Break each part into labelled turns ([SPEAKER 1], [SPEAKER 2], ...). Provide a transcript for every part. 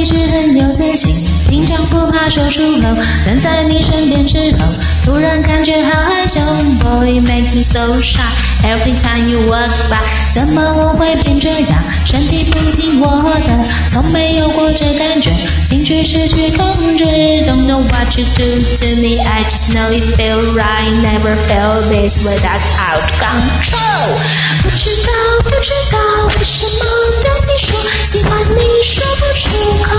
[SPEAKER 1] 一直很有自信，平常不怕说出口，但在你身边之后，突然感觉好害羞。Boy makes me so shy every time you walk by。怎么我会变这样？身体不听我的，从没有过这 觉，情绪失去控制。Don't know what you do to me, I just know it feel right. Never felt this way that out control。不知道，不知道为什么对你说喜欢你，说不出口，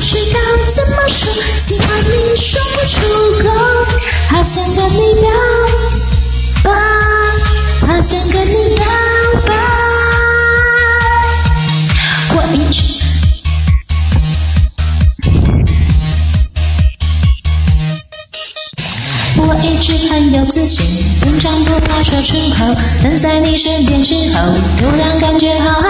[SPEAKER 1] 知道怎么说，喜欢你说不出口，好想跟你表白，好想跟你表白。我一直。我一直很有自信，平常不怕说出口，但在你身边之后，突然感觉好害。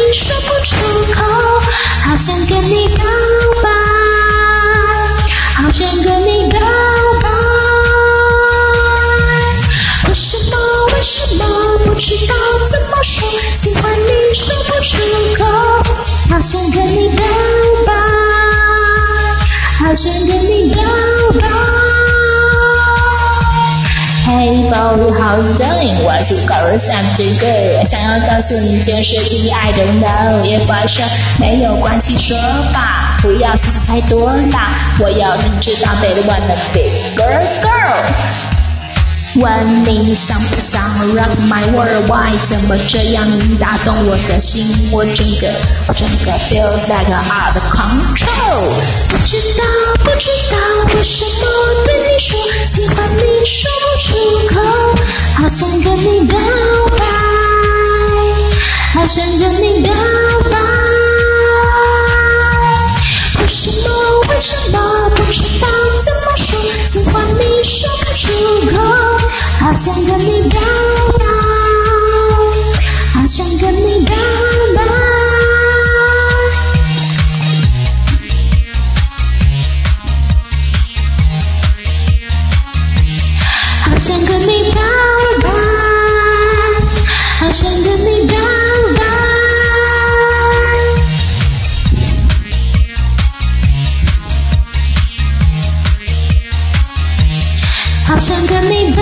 [SPEAKER 1] 跟你表白，好想跟你表白。Hey boy，how you doing？What's your girls I'm doing good。想要告诉你件事情，I don't know，If I show，没有关系，说吧，不要想太多啦。我要你知道，baby wanna be girl girl。问你想不想 rock my world？Why 怎么这样？你打动我的心，我整个我整个 feels like out of control。不知道不知道为什么对你说喜欢你说不出口，好想跟你表白，好想跟你表白。为什么为什么不知道怎么说喜欢你说不出口？好想跟你表白，好想跟你表白，好想跟你表白，好想跟你表白，好想跟你表